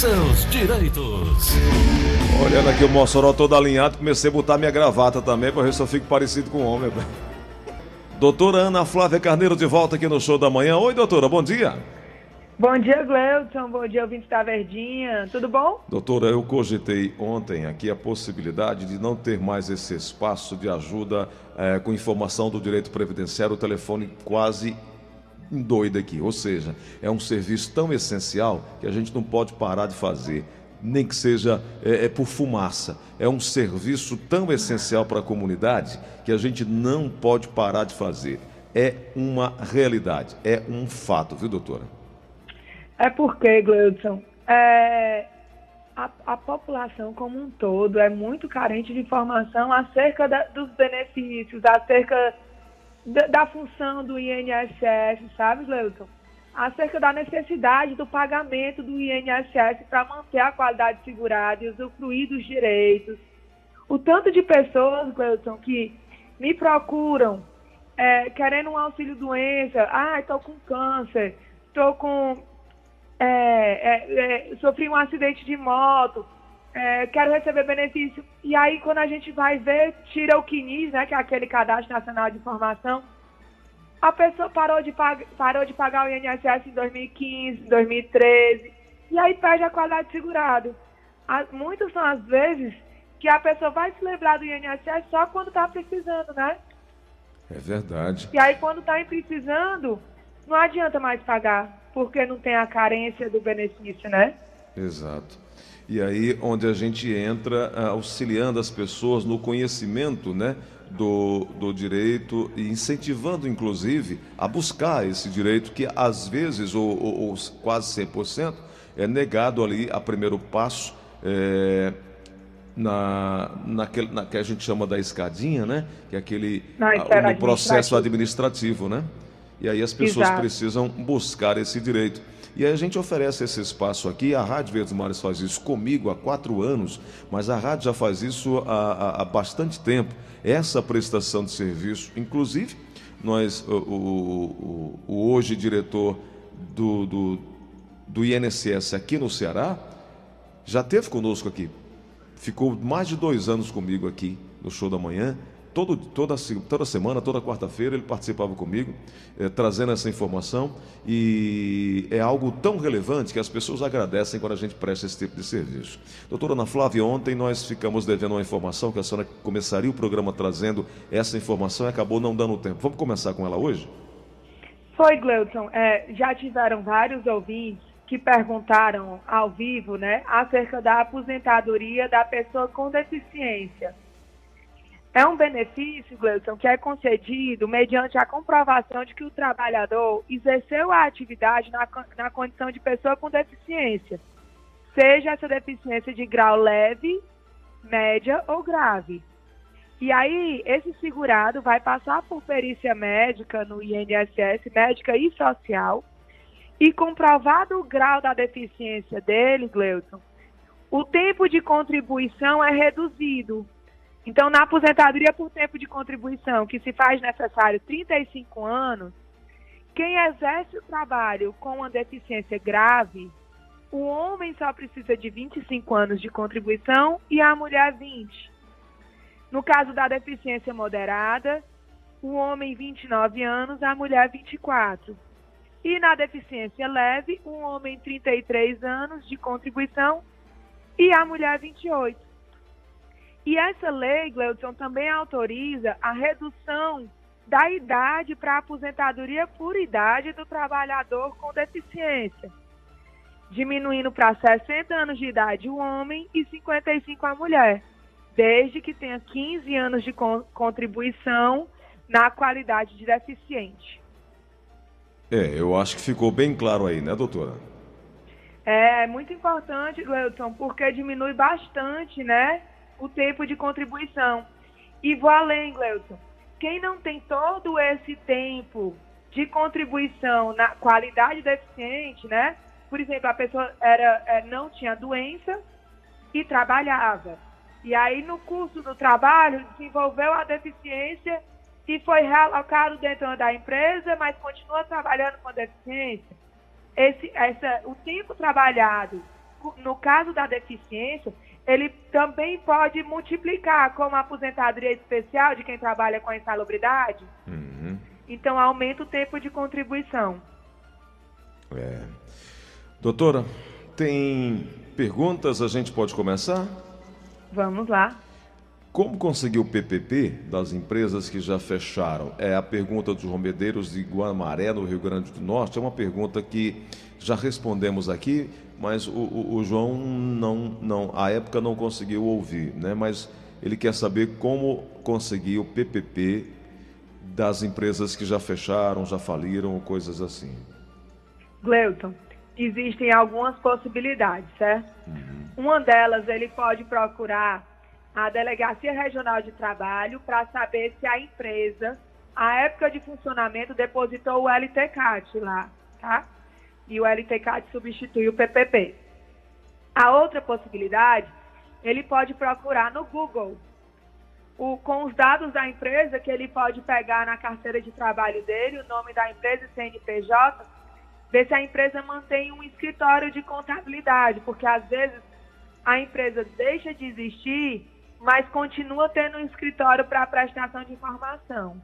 seus direitos. Olhando aqui o Mossoró todo alinhado, comecei a botar minha gravata também, para ver se eu fico parecido com um homem. Doutora Ana Flávia Carneiro de volta aqui no show da manhã. Oi, doutora, bom dia. Bom dia, Gleuton. Bom dia, ouvinte da Verdinha. Tudo bom? Doutora, eu cogitei ontem aqui a possibilidade de não ter mais esse espaço de ajuda é, com informação do direito previdenciário, o telefone quase doido aqui. Ou seja, é um serviço tão essencial que a gente não pode parar de fazer, nem que seja é, é por fumaça. É um serviço tão essencial para a comunidade que a gente não pode parar de fazer. É uma realidade, é um fato, viu, doutora? É porque, Gleudson, é, a, a, população como um todo é muito carente de informação acerca da, dos benefícios, acerca da, função do INSS, sabe, Gleudson? Acerca da necessidade do pagamento do INSS para manter a qualidade segurada e usufruir dos direitos. O tanto de pessoas, Gleudson, que me procuram é, querendo um auxílio doença, ah, estou com câncer, estou com é, é, é, sofri um acidente de moto, é, quero receber benefício. E aí, quando a gente vai ver, tira o CNIS, né, que é aquele Cadastro Nacional de Informação, a pessoa parou de, pag parou de pagar o INSS em 2015, 2013, e aí perde a qualidade segurada. muitas são as vezes que a pessoa vai se lembrar do INSS só quando está precisando, né? É verdade. E aí, quando está precisando, não adianta mais pagar porque não tem a carência do benefício, né? Exato. E aí onde a gente entra ah, auxiliando as pessoas no conhecimento, né, do, do direito e incentivando, inclusive, a buscar esse direito que às vezes, ou, ou, ou quase 100%, é negado ali a primeiro passo é, na, naquele, na que a gente chama da escadinha, né? Que é aquele a, no processo administrativo, né? E aí as pessoas Exato. precisam buscar esse direito. E aí a gente oferece esse espaço aqui. A Rádio Verdes Mares faz isso comigo há quatro anos, mas a rádio já faz isso há, há, há bastante tempo. Essa prestação de serviço, inclusive, nós, o, o, o, hoje diretor do, do, do INSS aqui no Ceará, já teve conosco aqui. Ficou mais de dois anos comigo aqui no show da manhã Todo, toda, toda semana, toda quarta-feira, ele participava comigo, eh, trazendo essa informação, e é algo tão relevante que as pessoas agradecem quando a gente presta esse tipo de serviço. Doutora Ana Flávia, ontem nós ficamos devendo uma informação que a senhora começaria o programa trazendo essa informação e acabou não dando tempo. Vamos começar com ela hoje? Foi, Gleuton. É, já tiveram vários ouvintes que perguntaram ao vivo né, acerca da aposentadoria da pessoa com deficiência. É um benefício, Gleison, que é concedido mediante a comprovação de que o trabalhador exerceu a atividade na, na condição de pessoa com deficiência, seja essa deficiência de grau leve, média ou grave. E aí, esse segurado vai passar por perícia médica no INSS, médica e social, e comprovado o grau da deficiência dele, Gleuton, o tempo de contribuição é reduzido então, na aposentadoria por tempo de contribuição, que se faz necessário 35 anos, quem exerce o trabalho com uma deficiência grave, o homem só precisa de 25 anos de contribuição e a mulher 20. No caso da deficiência moderada, o homem 29 anos, a mulher 24. E na deficiência leve, o homem 33 anos de contribuição e a mulher 28. E essa lei, Gleudson, também autoriza a redução da idade para aposentadoria por idade do trabalhador com deficiência, diminuindo para 60 anos de idade o homem e 55 a mulher, desde que tenha 15 anos de contribuição na qualidade de deficiente. É, eu acho que ficou bem claro aí, né, doutora? É, é muito importante, Gleudson, porque diminui bastante, né, o tempo de contribuição. E vou além, Gleuton. Quem não tem todo esse tempo de contribuição na qualidade deficiente, né? Por exemplo, a pessoa era, é, não tinha doença e trabalhava. E aí, no curso do trabalho, desenvolveu a deficiência e foi realocado dentro da empresa, mas continua trabalhando com deficiência. Esse, essa, o tempo trabalhado no caso da deficiência, ele também pode multiplicar como aposentadoria especial de quem trabalha com a insalubridade. Uhum. Então, aumenta o tempo de contribuição. É. Doutora, tem perguntas? A gente pode começar? Vamos lá. Como conseguir o PPP das empresas que já fecharam? É a pergunta dos Romedeiros de Guamaré, no Rio Grande do Norte. É uma pergunta que já respondemos aqui, mas o, o, o João não, não, à época não conseguiu ouvir, né? Mas ele quer saber como conseguir o PPP das empresas que já fecharam, já faliram, coisas assim. Gleuton, existem algumas possibilidades, certo? Uhum. Uma delas, ele pode procurar a Delegacia Regional de Trabalho para saber se a empresa, a época de funcionamento, depositou o LTCAT lá, tá? E o LTCAT substitui o PPP. A outra possibilidade, ele pode procurar no Google, o, com os dados da empresa que ele pode pegar na carteira de trabalho dele, o nome da empresa CNPJ, ver se a empresa mantém um escritório de contabilidade, porque às vezes a empresa deixa de existir mas continua tendo um escritório para prestação de informação.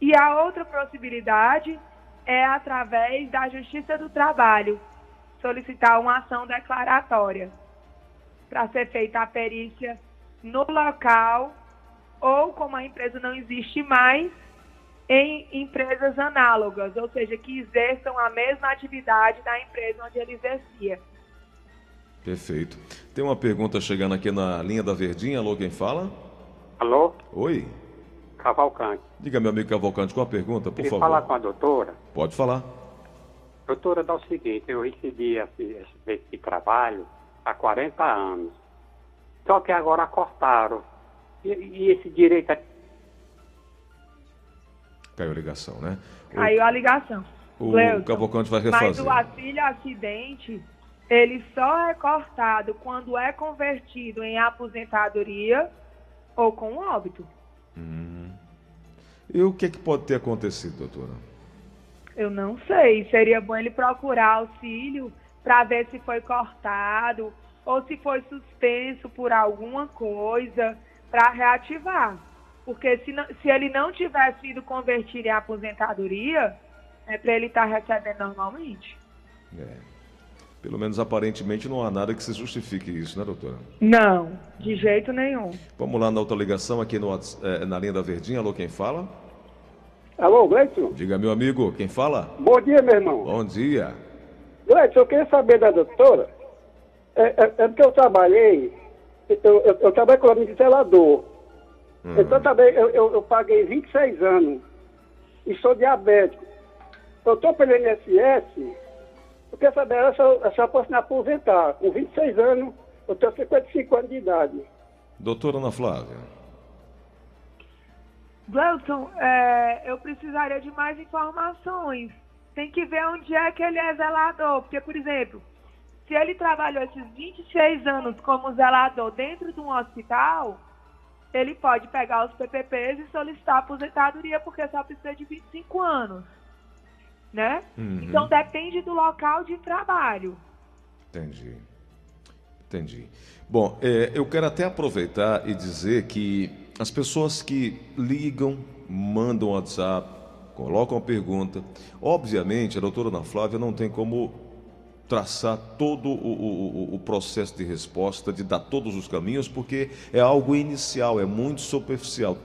E a outra possibilidade é através da Justiça do Trabalho, solicitar uma ação declaratória para ser feita a perícia no local ou, como a empresa não existe mais, em empresas análogas, ou seja, que exerçam a mesma atividade da empresa onde ele exercia. Perfeito. Tem uma pergunta chegando aqui na linha da Verdinha. Alô, quem fala? Alô? Oi. Cavalcante. Diga, meu amigo Cavalcante, qual a pergunta, por Queria favor? falar com a doutora. Pode falar. Doutora, dá o seguinte, eu recebi esse, esse trabalho há 40 anos. Só que agora cortaram. E, e esse direito é... Caiu a ligação, né? Caiu a ligação. O Cleuton, Cavalcante vai refazer. Mas o auxílio acidente ele só é cortado quando é convertido em aposentadoria ou com óbito. Hum. E o que, é que pode ter acontecido, doutora? Eu não sei. Seria bom ele procurar auxílio para ver se foi cortado ou se foi suspenso por alguma coisa para reativar. Porque se, não, se ele não tiver sido convertido em aposentadoria, é para ele estar tá recebendo normalmente. É. Pelo menos aparentemente não há nada que se justifique isso, né, doutora? Não, de jeito nenhum. Vamos lá na outra ligação aqui no, é, na linha da Verdinha. Alô, quem fala? Alô, Gleison? Diga, meu amigo, quem fala? Bom dia, meu irmão. Bom dia. Gleison, eu queria saber da doutora. É, é, é porque eu trabalhei, eu, eu, eu trabalho como zelador. Uhum. Então também eu, eu, eu, paguei 26 anos e sou diabético. Eu estou pelo INSS eu quero saber se eu, se eu posso me aposentar. Com 26 anos, eu tenho 55 anos de idade. Doutora Ana Flávia. Gleuton, é, eu precisaria de mais informações. Tem que ver onde é que ele é zelador. Porque, por exemplo, se ele trabalhou esses 26 anos como zelador dentro de um hospital, ele pode pegar os PPPs e solicitar aposentadoria, porque só precisa de 25 anos né? Uhum. Então depende do local de trabalho. Entendi. Entendi. Bom, é, eu quero até aproveitar e dizer que as pessoas que ligam, mandam WhatsApp, colocam a pergunta, obviamente a doutora Ana Flávia não tem como traçar todo o, o, o, processo de resposta, de dar todos os caminhos, porque é algo inicial, é muito superficial.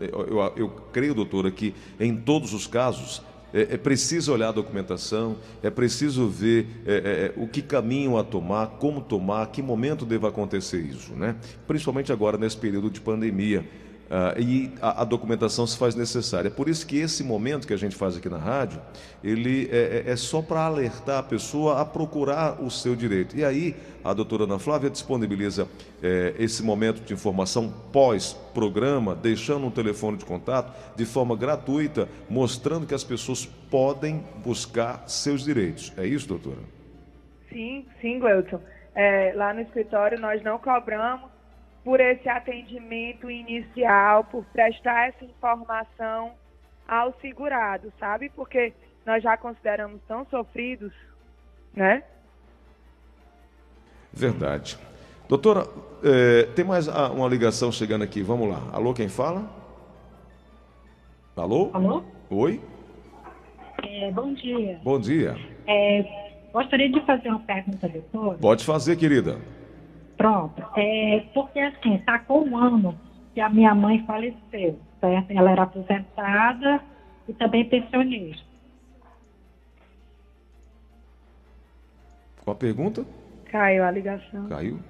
Eu, eu, eu creio, doutora, que em todos os casos é, é, preciso olhar a documentação, é preciso ver é, é, é, o que caminho a tomar, como tomar, que momento deva acontecer isso, né? Principalmente agora nesse período de pandemia. Uh, e a, a, documentação se faz necessária. É por isso que esse momento que a gente faz aqui na rádio, ele é, é, é só para alertar a pessoa a procurar o seu direito. E aí a doutora Ana Flávia disponibiliza é, esse momento de informação pós-programa, deixando um telefone de contato de forma gratuita, mostrando que as pessoas podem buscar seus direitos. É isso, doutora? Sim, sim, Gleuton. É, lá no escritório nós não cobramos por esse atendimento inicial, por prestar essa informação ao segurado, sabe? Porque nós já consideramos tão sofridos, né? Verdade. Doutora, eh, tem mais ah, uma ligação chegando aqui. Vamos lá. Alô, quem fala? Alô? Alô? Oi? É, bom dia. Bom dia. É, gostaria de fazer uma pergunta, doutor. Pode fazer, querida. Pronto. É, porque assim, está com um ano que a minha mãe faleceu, certo? Ela era aposentada e também pensionista. Qual a pergunta? Caiu a ligação. Caiu?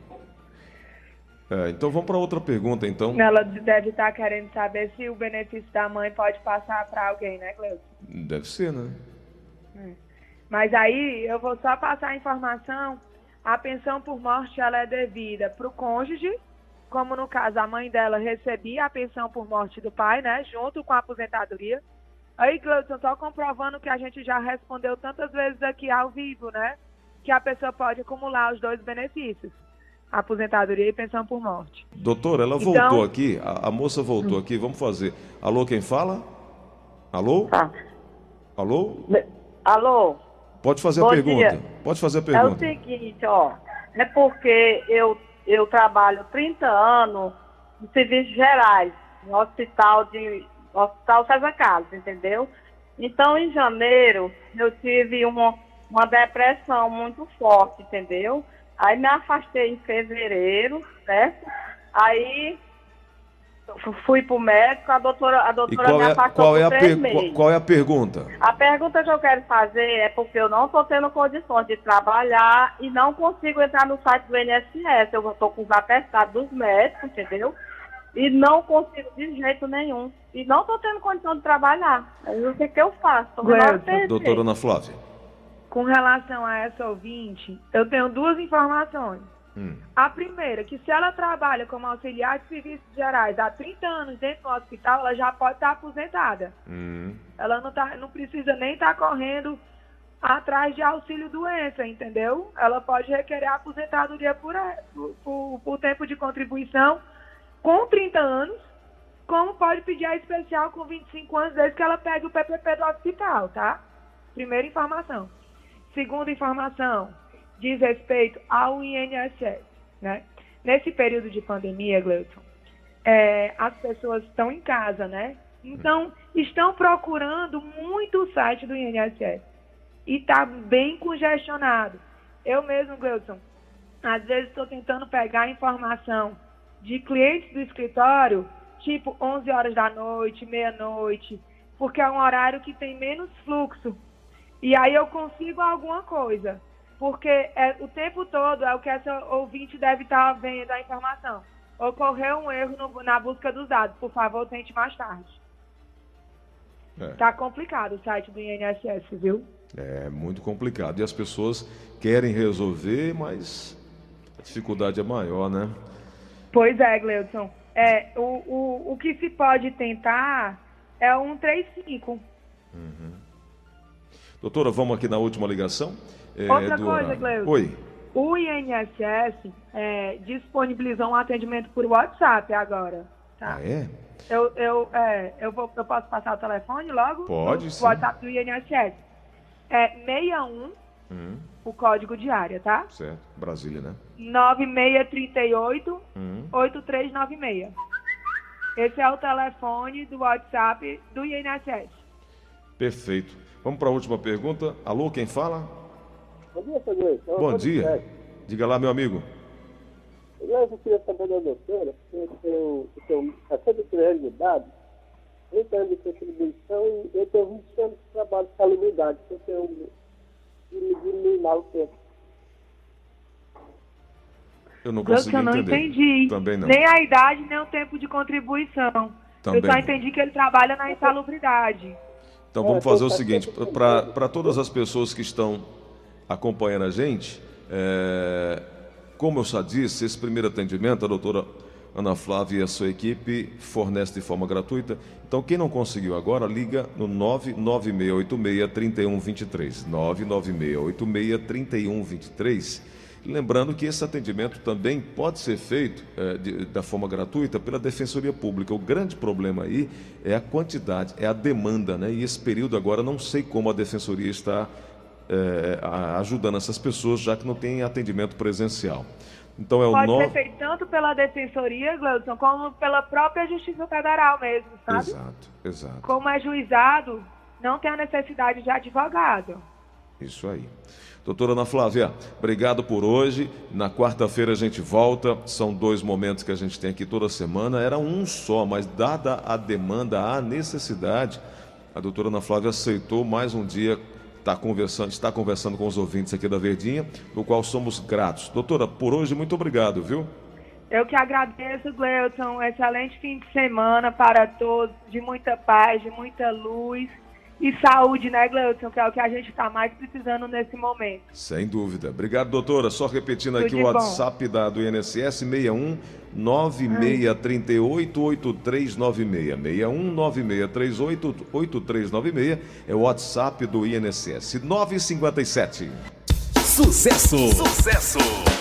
É, então vamos para outra pergunta, então. Ela deve estar querendo saber se o benefício da mãe pode passar para alguém, né, Cleusa? Deve ser, né? Mas aí eu vou só passar a informação. A pensão por morte ela é devida para o cônjuge, como no caso a mãe dela recebia a pensão por morte do pai, né, junto com a aposentadoria. Aí, Gleudson, só comprovando que a gente já respondeu tantas vezes aqui ao vivo, né, que a pessoa pode acumular os dois benefícios, aposentadoria e pensão por morte. Doutora, ela Então- voltou aqui, a, a moça voltou aqui, vamos fazer. Alô, quem fala? Alô? Tá. Alô? Alô? Pode fazer a Bom pergunta. dia. Pode fazer a É o pergunta. seguinte, ó. É porque eu, eu trabalho 30 anos em serviços gerais, no hospital de Hospital César Carlos, entendeu? Então, em janeiro, eu tive uma, uma depressão muito forte, entendeu? Aí me afastei em fevereiro, certo? Aí fui pro médico, a doutora, a doutora qual me é, afastou qual, é a três per- meses. qual, qual é a pergunta? A pergunta que eu quero fazer é porque eu não estou tendo condições de trabalhar e não consigo entrar no site do INSS. Eu estou com os atestados dos médicos, entendeu? E não consigo de jeito nenhum. E não estou tendo condição de trabalhar. O que, que eu faço? Doutora Ana Flávia. Com relação a essa ouvinte, eu tenho duas informações. Hum. A primeira, que se ela trabalha como auxiliar de serviços gerais há 30 anos dentro do hospital, ela já pode estar aposentada. Hum. Ela não, tá, não precisa nem estar correndo atrás de auxílio doença, entendeu? Ela pode requerer aposentadoria por, por, por, por tempo de contribuição com 30 anos, como pode pedir a especial com 25 anos, desde que ela pegue o PPP do hospital, tá? Primeira informação. Segunda informação, diz respeito ao INSS, né? Nesse período de pandemia, Gleuton, é, as pessoas estão em casa, né? Então, estão procurando muito o site do INSS. E está bem congestionado. Eu mesmo, Gleuton, às vezes estou tentando pegar informação de clientes do escritório, tipo 11 horas da noite, meia-noite, porque é um horário que tem menos fluxo. E aí eu consigo alguma coisa. Porque é, o tempo todo é o que essa ouvinte deve estar vendo a informação. Ocorreu um erro no- na busca dos dados. Por favor, tente mais tarde. É. Tá complicado o site do INSS, viu? É muito complicado. E as pessoas querem resolver, mas a dificuldade é maior, né? Pois é, Gleudson. É, o, o, o que se pode tentar é o 135. Doutora, vamos aqui na última ligação. É, Outra do coisa. Cleusa. Oi. O INSS é, disponibilizou um atendimento por WhatsApp agora. Tá? Ah, é? Eu, eu, é, eu, vou, eu posso passar o telefone logo? Pode, o sim. WhatsApp do INSS. É 61, Hum, o código de área, tá? certo. Brasília, né? 9638 Hum. 8396. Esse é o telefone do WhatsApp do INSS. Perfeito. Vamos para a última pergunta. Alô, quem fala? Bom dia, seu Gleison. Bom dia. Diga lá, meu amigo. Eu queria saber da doutora, eu tenho, eu tenho 63 anos de idade, 30 anos de contribuição e eu tenho 20 anos de trabalho de salubridade, que eu tenho de mal o tempo. Eu não consegui eu não entender. entendi. Também não. Nem a idade, nem o tempo de contribuição. Também eu só entendi que ele trabalha na insalubridade. Então vamos fazer o seguinte, para todas as pessoas que estão acompanhando a gente, é, como eu já disse, esse primeiro atendimento, a doutora Ana Flávia e a sua equipe fornece de forma gratuita. Então quem não conseguiu agora, liga no 99686-3123. 99686-3123. Lembrando que esse atendimento também pode ser feito eh, de- da forma gratuita pela Defensoria Pública. O grande problema aí é a quantidade, é a demanda, né? E esse período agora não sei como a Defensoria está é, ajudando essas pessoas, já que não tem atendimento presencial. Então é o Pode no... ser feito tanto pela Defensoria, Gleudson, como pela própria Justiça Federal mesmo, sabe? Exato, exato. Como é juizado, não tem a necessidade de advogado. Isso aí. Doutora Ana Flávia, obrigado por hoje. Na quarta-feira a gente volta. São dois momentos que a gente tem aqui toda semana. Era um só, mas dada a demanda, a necessidade, a doutora Ana Flávia aceitou mais um dia tá conversando, está conversando com os ouvintes aqui da Verdinha, no qual somos gratos. Doutora, por hoje, muito obrigado, viu? Eu que agradeço, Gleuton. Excelente fim de semana para todos, de muita paz, de muita luz e saúde, né, Gleudson, que é o que a gente está mais precisando nesse momento. Sem dúvida. Obrigado, doutora. Só repetindo aqui o WhatsApp da, do INSS, 61 9638 8396. 61 9638 8396 é o WhatsApp do INSS. 957. Sucesso! Sucesso!